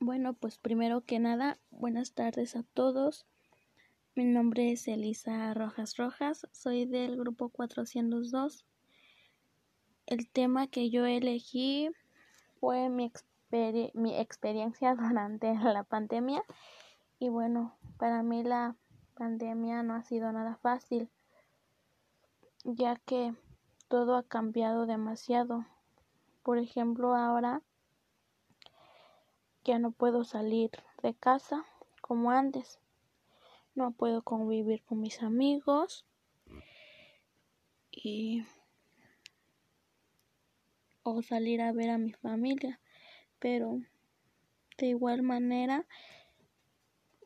Bueno, pues primero que nada, buenas tardes a todos. Mi nombre es Elisa Rojas Rojas, soy del grupo 402. El tema que yo elegí fue mi, mi experiencia durante la pandemia y bueno, para mí la pandemia no ha sido nada fácil, ya que todo ha cambiado demasiado. Por ejemplo, ahora ya no puedo salir de casa como antes. No puedo convivir con mis amigos y o salir a ver a mi familia, pero de igual manera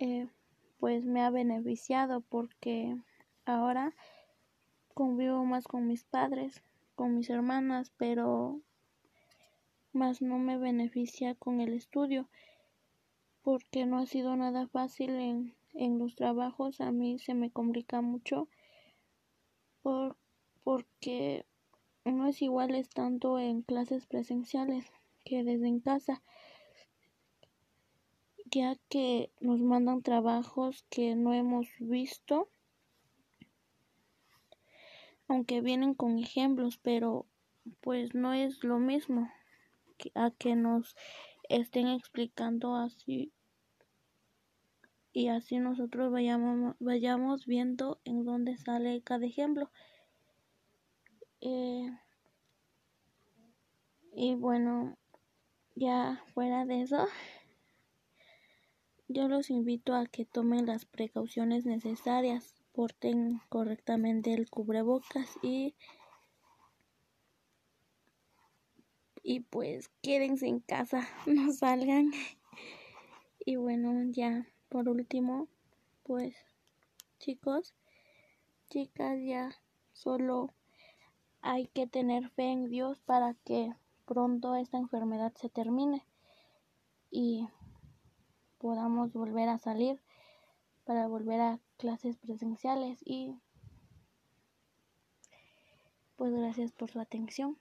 eh, pues me ha beneficiado porque ahora convivo más con mis padres, con mis hermanas, pero más no me beneficia con el estudio porque no ha sido nada fácil en, en los trabajos. A mí se me complica mucho por, porque no es igual es tanto en clases presenciales que desde en casa ya que nos mandan trabajos que no hemos visto aunque vienen con ejemplos pero pues no es lo mismo a que nos estén explicando así y así nosotros vayamos, vayamos viendo en dónde sale cada ejemplo. Eh, y bueno, ya fuera de eso, yo los invito a que tomen las precauciones necesarias, porten correctamente el cubrebocas y y pues quédense en casa, no salgan. Y bueno, ya por último, pues chicos, chicas, ya solo hay que tener fe en Dios para que pronto esta enfermedad se termine y podamos volver a salir para volver a clases presenciales y pues gracias por su atención.